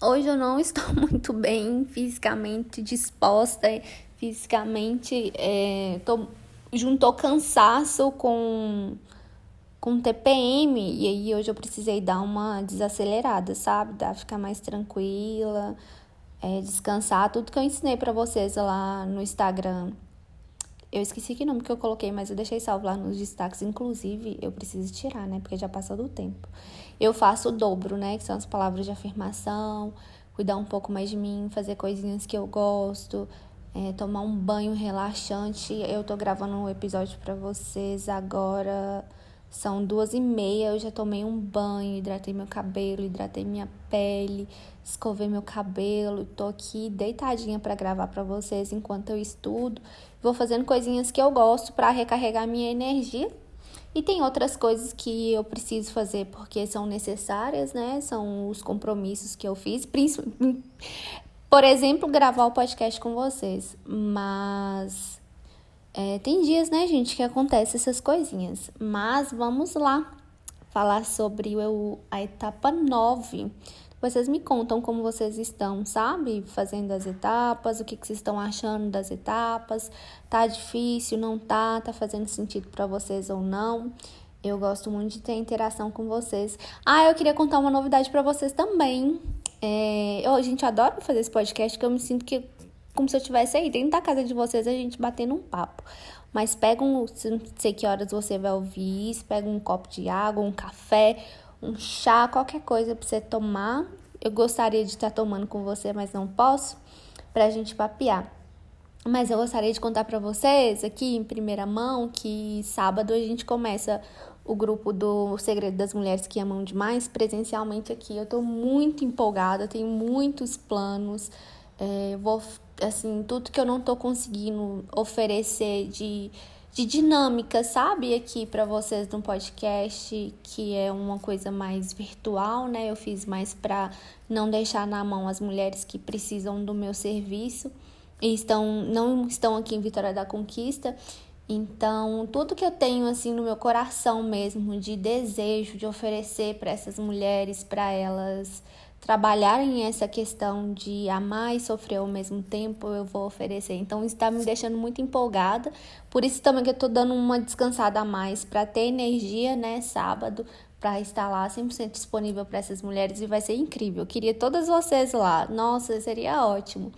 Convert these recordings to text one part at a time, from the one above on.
Hoje eu não estou muito bem fisicamente disposta, fisicamente é, tô, juntou cansaço com com TPM e aí hoje eu precisei dar uma desacelerada, sabe? Dar ficar mais tranquila, é, descansar, tudo que eu ensinei para vocês lá no Instagram eu esqueci que nome que eu coloquei, mas eu deixei salvo lá nos destaques. Inclusive, eu preciso tirar, né? Porque já passou do tempo. Eu faço o dobro, né? Que são as palavras de afirmação, cuidar um pouco mais de mim, fazer coisinhas que eu gosto, é, tomar um banho relaxante. Eu tô gravando um episódio para vocês agora. São duas e meia, eu já tomei um banho, hidratei meu cabelo, hidratei minha pele, escovei meu cabelo, tô aqui deitadinha para gravar para vocês enquanto eu estudo. Vou fazendo coisinhas que eu gosto para recarregar minha energia. E tem outras coisas que eu preciso fazer porque são necessárias, né? São os compromissos que eu fiz, por exemplo, gravar o podcast com vocês. Mas é, tem dias, né, gente, que acontecem essas coisinhas. Mas vamos lá falar sobre o, a etapa 9. Vocês me contam como vocês estão, sabe? Fazendo as etapas, o que, que vocês estão achando das etapas. Tá difícil, não tá? Tá fazendo sentido para vocês ou não? Eu gosto muito de ter interação com vocês. Ah, eu queria contar uma novidade para vocês também. É, eu, a gente adora fazer esse podcast, que eu me sinto que como se eu estivesse aí dentro da casa de vocês, a gente batendo um papo. Mas pega um, não sei que horas você vai ouvir isso, pega um copo de água, um café, um chá, qualquer coisa para você tomar. Eu gostaria de estar tomando com você, mas não posso, pra gente papear. Mas eu gostaria de contar para vocês aqui em primeira mão que sábado a gente começa o grupo do Segredo das Mulheres que Amam Demais presencialmente aqui. Eu tô muito empolgada, tenho muitos planos. É, vou assim, tudo que eu não tô conseguindo oferecer de, de dinâmica, sabe? Aqui para vocês no podcast, que é uma coisa mais virtual, né? Eu fiz mais para não deixar na mão as mulheres que precisam do meu serviço e estão não estão aqui em Vitória da Conquista. Então, tudo que eu tenho assim no meu coração mesmo de desejo de oferecer para essas mulheres, para elas trabalharem essa questão de amar e sofrer ao mesmo tempo, eu vou oferecer. Então, isso está me deixando muito empolgada. Por isso também que eu estou dando uma descansada a mais para ter energia, né, sábado, para estar lá 100% disponível para essas mulheres e vai ser incrível. Eu queria todas vocês lá. Nossa, seria ótimo.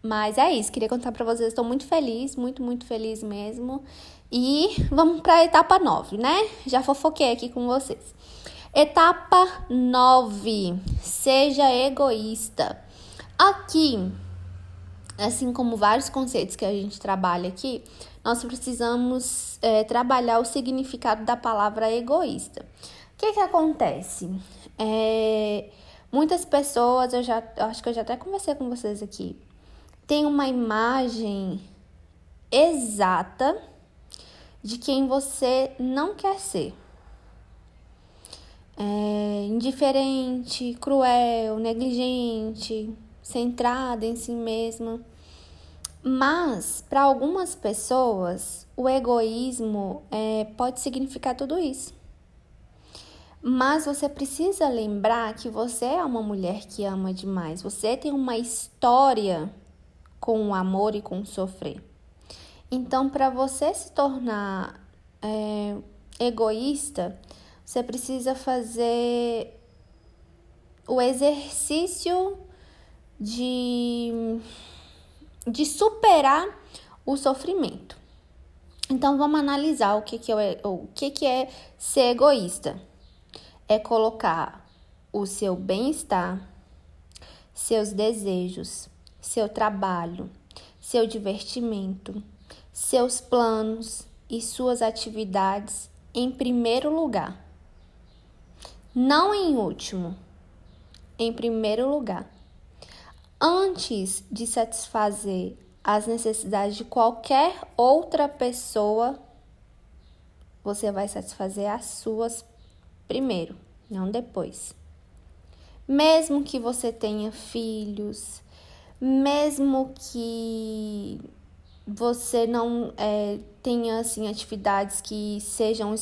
Mas é isso, queria contar para vocês, estou muito feliz, muito, muito feliz mesmo. E vamos para a etapa 9, né? Já fofoquei aqui com vocês. Etapa 9. Seja egoísta. Aqui, assim como vários conceitos que a gente trabalha aqui, nós precisamos é, trabalhar o significado da palavra egoísta. O que, que acontece? É, muitas pessoas, eu já eu acho que eu já até conversei com vocês aqui, tem uma imagem exata de quem você não quer ser é, indiferente, cruel, negligente, centrada em si mesma. Mas, para algumas pessoas, o egoísmo é, pode significar tudo isso. Mas você precisa lembrar que você é uma mulher que ama demais. Você tem uma história com o amor e com o sofrer. Então, para você se tornar é, egoísta, você precisa fazer o exercício de, de superar o sofrimento. Então vamos analisar o que, que, é, o que, que é ser egoísta. É colocar o seu bem-estar, seus desejos, seu trabalho, seu divertimento, seus planos e suas atividades em primeiro lugar. Não em último, em primeiro lugar. antes de satisfazer as necessidades de qualquer outra pessoa, você vai satisfazer as suas primeiro, não depois. Mesmo que você tenha filhos, mesmo que você não é, tenha assim atividades que sejam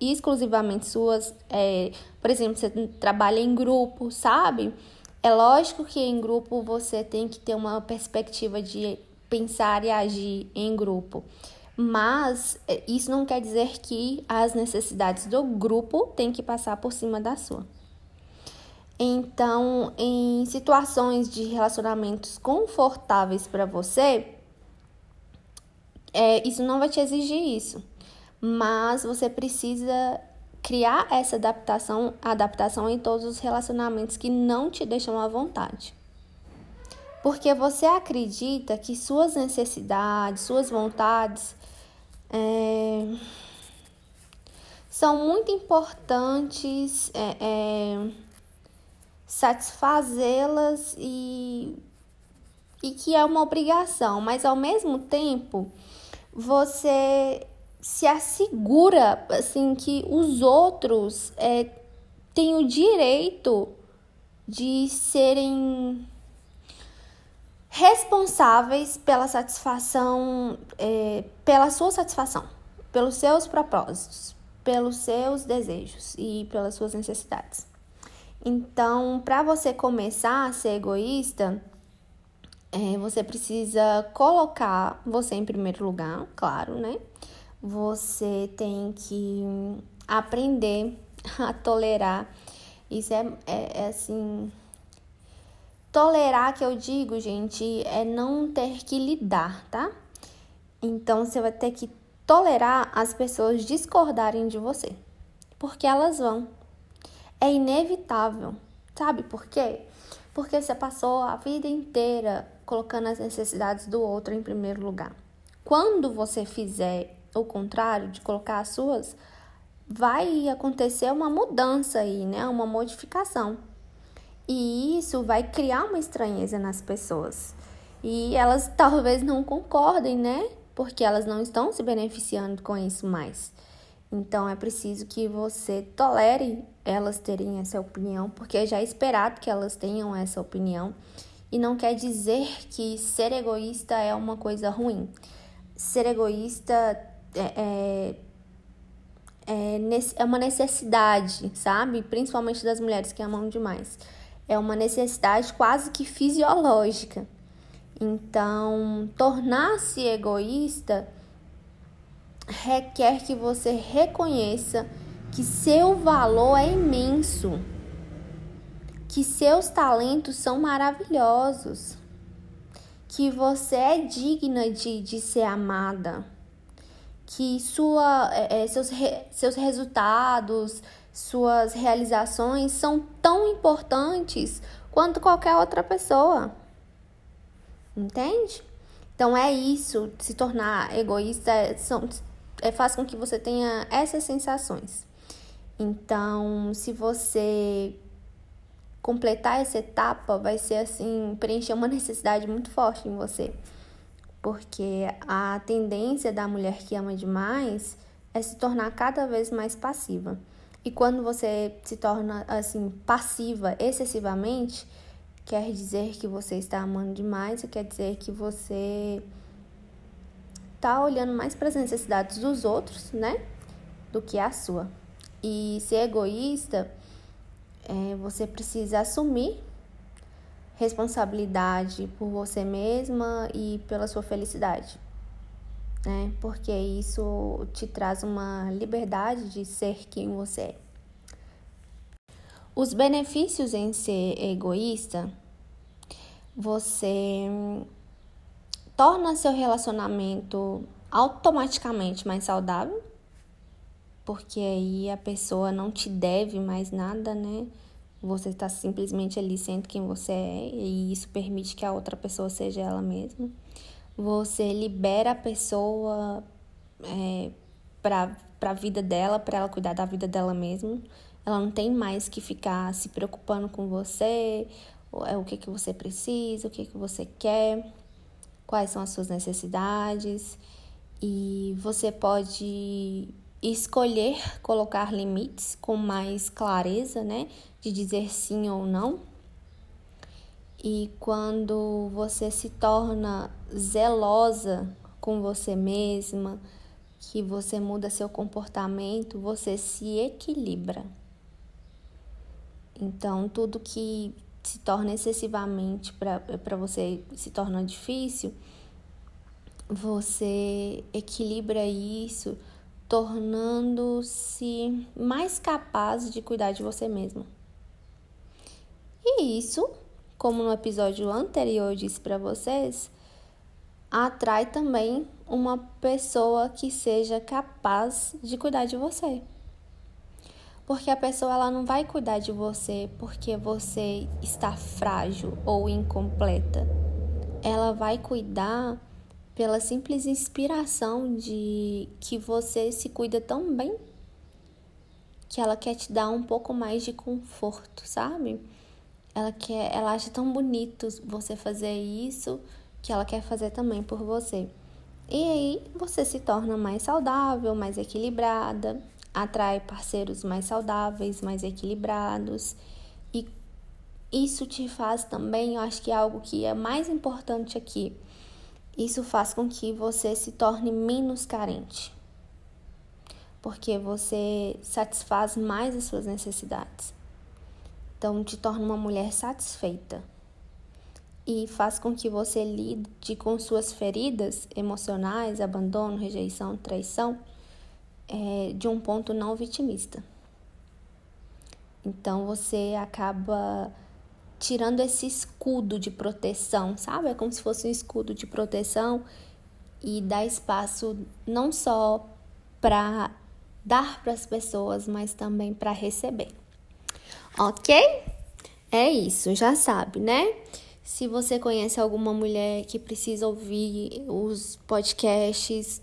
exclusivamente suas, é, por exemplo, você trabalha em grupo, sabe? É lógico que em grupo você tem que ter uma perspectiva de pensar e agir em grupo, mas é, isso não quer dizer que as necessidades do grupo têm que passar por cima da sua. Então, em situações de relacionamentos confortáveis para você, é, isso não vai te exigir isso, mas você precisa criar essa adaptação, adaptação em todos os relacionamentos que não te deixam à vontade. Porque você acredita que suas necessidades, suas vontades é, são muito importantes é, é, satisfazê-las e, e que é uma obrigação, mas ao mesmo tempo você se assegura assim que os outros é, têm o direito de serem responsáveis pela satisfação, é, pela sua satisfação, pelos seus propósitos, pelos seus desejos e pelas suas necessidades. Então, para você começar a ser egoísta, é, você precisa colocar você em primeiro lugar, claro, né? você tem que aprender a tolerar. Isso é, é, é, assim. Tolerar, que eu digo, gente, é não ter que lidar, tá? Então você vai ter que tolerar as pessoas discordarem de você. Porque elas vão. É inevitável. Sabe por quê? Porque você passou a vida inteira colocando as necessidades do outro em primeiro lugar. Quando você fizer o contrário, de colocar as suas, vai acontecer uma mudança aí, né? Uma modificação. E isso vai criar uma estranheza nas pessoas. E elas talvez não concordem, né? Porque elas não estão se beneficiando com isso mais. Então é preciso que você tolere elas terem essa opinião, porque já é esperado que elas tenham essa opinião. E não quer dizer que ser egoísta é uma coisa ruim. Ser egoísta é, é, é, é uma necessidade, sabe? Principalmente das mulheres que amam demais. É uma necessidade quase que fisiológica. Então, tornar-se egoísta requer que você reconheça que seu valor é imenso, que seus talentos são maravilhosos, que você é digna de, de ser amada que sua, é, é, seus, re, seus resultados, suas realizações são tão importantes quanto qualquer outra pessoa. Entende? Então é isso, se tornar egoísta é, são, é, faz com que você tenha essas sensações. Então, se você completar essa etapa, vai ser assim, preencher uma necessidade muito forte em você porque a tendência da mulher que ama demais é se tornar cada vez mais passiva. E quando você se torna assim passiva excessivamente, quer dizer que você está amando demais, quer dizer que você está olhando mais para as necessidades dos outros, né, do que a sua. E ser egoísta, é, você precisa assumir responsabilidade por você mesma e pela sua felicidade, né? Porque isso te traz uma liberdade de ser quem você é. Os benefícios em ser egoísta, você torna seu relacionamento automaticamente mais saudável, porque aí a pessoa não te deve mais nada, né? Você está simplesmente ali sendo quem você é e isso permite que a outra pessoa seja ela mesma. Você libera a pessoa é, para a vida dela, para ela cuidar da vida dela mesma. Ela não tem mais que ficar se preocupando com você é o que, que você precisa, o que, que você quer, quais são as suas necessidades. E você pode escolher colocar limites com mais clareza, né? De dizer sim ou não. E quando você se torna zelosa com você mesma, que você muda seu comportamento, você se equilibra. Então, tudo que se torna excessivamente para você se torna difícil, você equilibra isso, tornando-se mais capaz de cuidar de você mesmo. E isso, como no episódio anterior eu disse para vocês, atrai também uma pessoa que seja capaz de cuidar de você. Porque a pessoa ela não vai cuidar de você porque você está frágil ou incompleta. Ela vai cuidar pela simples inspiração de que você se cuida tão bem que ela quer te dar um pouco mais de conforto, sabe? Ela quer, ela acha tão bonito você fazer isso que ela quer fazer também por você. E aí você se torna mais saudável, mais equilibrada, atrai parceiros mais saudáveis, mais equilibrados. E isso te faz também, eu acho que é algo que é mais importante aqui. Isso faz com que você se torne menos carente. Porque você satisfaz mais as suas necessidades. Então, te torna uma mulher satisfeita e faz com que você lide com suas feridas emocionais, abandono, rejeição, traição, é, de um ponto não vitimista. Então você acaba tirando esse escudo de proteção, sabe? É como se fosse um escudo de proteção e dá espaço não só para dar para as pessoas, mas também para receber. Ok? É isso, já sabe, né? Se você conhece alguma mulher que precisa ouvir os podcasts,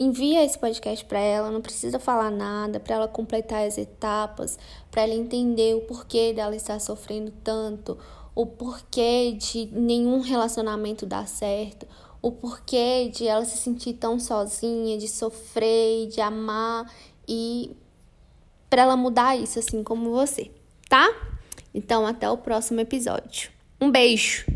envia esse podcast para ela, não precisa falar nada, para ela completar as etapas, para ela entender o porquê dela estar sofrendo tanto, o porquê de nenhum relacionamento dar certo, o porquê de ela se sentir tão sozinha, de sofrer, de amar e para ela mudar isso assim como você, tá? Então até o próximo episódio. Um beijo!